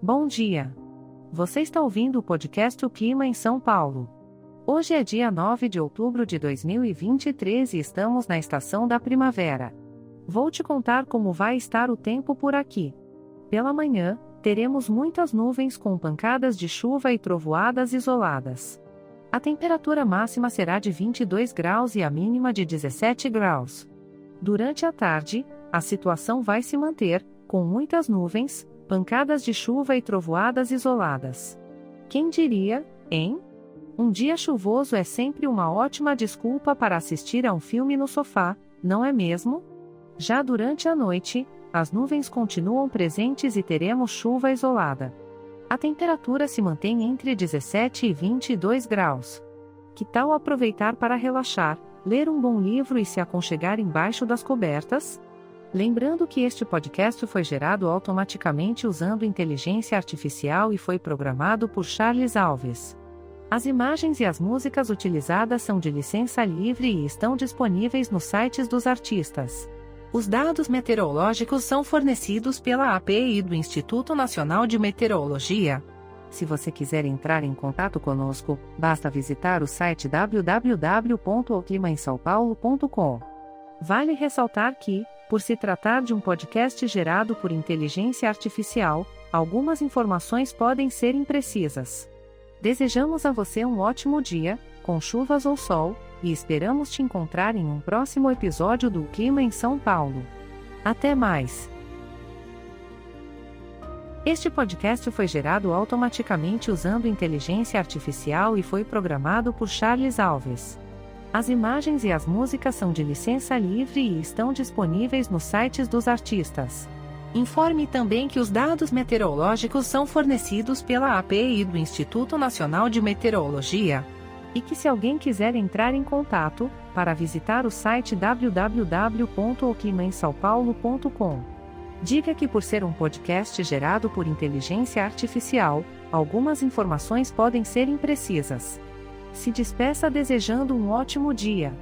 Bom dia. Você está ouvindo o podcast O Clima em São Paulo. Hoje é dia 9 de outubro de 2023 e estamos na estação da primavera. Vou te contar como vai estar o tempo por aqui. Pela manhã, teremos muitas nuvens com pancadas de chuva e trovoadas isoladas. A temperatura máxima será de 22 graus e a mínima de 17 graus. Durante a tarde, a situação vai se manter, com muitas nuvens, pancadas de chuva e trovoadas isoladas. Quem diria, hein? Um dia chuvoso é sempre uma ótima desculpa para assistir a um filme no sofá, não é mesmo? Já durante a noite, as nuvens continuam presentes e teremos chuva isolada. A temperatura se mantém entre 17 e 22 graus. Que tal aproveitar para relaxar, ler um bom livro e se aconchegar embaixo das cobertas? Lembrando que este podcast foi gerado automaticamente usando inteligência artificial e foi programado por Charles Alves. As imagens e as músicas utilizadas são de licença livre e estão disponíveis nos sites dos artistas. Os dados meteorológicos são fornecidos pela API do Instituto Nacional de Meteorologia. Se você quiser entrar em contato conosco, basta visitar o site www.oclimaemsaopaulo.com. Vale ressaltar que, por se tratar de um podcast gerado por inteligência artificial, algumas informações podem ser imprecisas. Desejamos a você um ótimo dia, com chuvas ou sol, e esperamos te encontrar em um próximo episódio do Clima em São Paulo. Até mais! Este podcast foi gerado automaticamente usando inteligência artificial e foi programado por Charles Alves. As imagens e as músicas são de licença livre e estão disponíveis nos sites dos artistas. Informe também que os dados meteorológicos são fornecidos pela API do Instituto Nacional de Meteorologia. E que se alguém quiser entrar em contato, para visitar o site www.oclimaemsaopaulo.com. Diga que por ser um podcast gerado por inteligência artificial, algumas informações podem ser imprecisas. Se despeça desejando um ótimo dia.